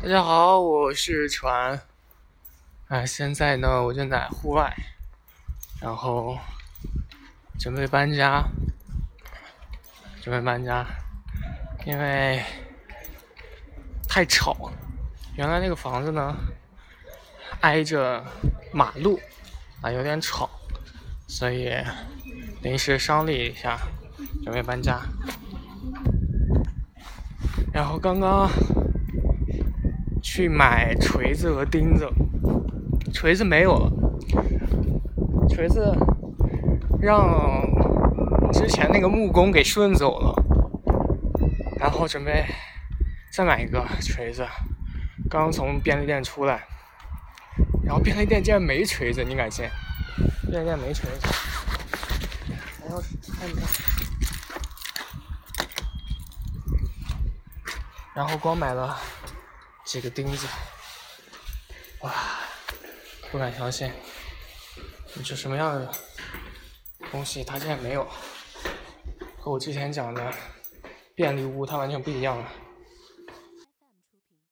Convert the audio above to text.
大家好，我是船。哎，现在呢，我正在户外，然后准备搬家，准备搬家，因为太吵了。原来那个房子呢，挨着马路，啊，有点吵，所以临时商量一下，准备搬家。然后刚刚去买锤子和钉子，锤子没有了，锤子让之前那个木工给顺走了，然后准备再买一个锤子。刚从便利店出来，然后便利店竟然没锤子，你敢信？便利店没锤子，然后看一下。然后光买了几个钉子，哇，不敢相信，你这什么样的东西？它竟然没有，和我之前讲的便利屋它完全不一样了。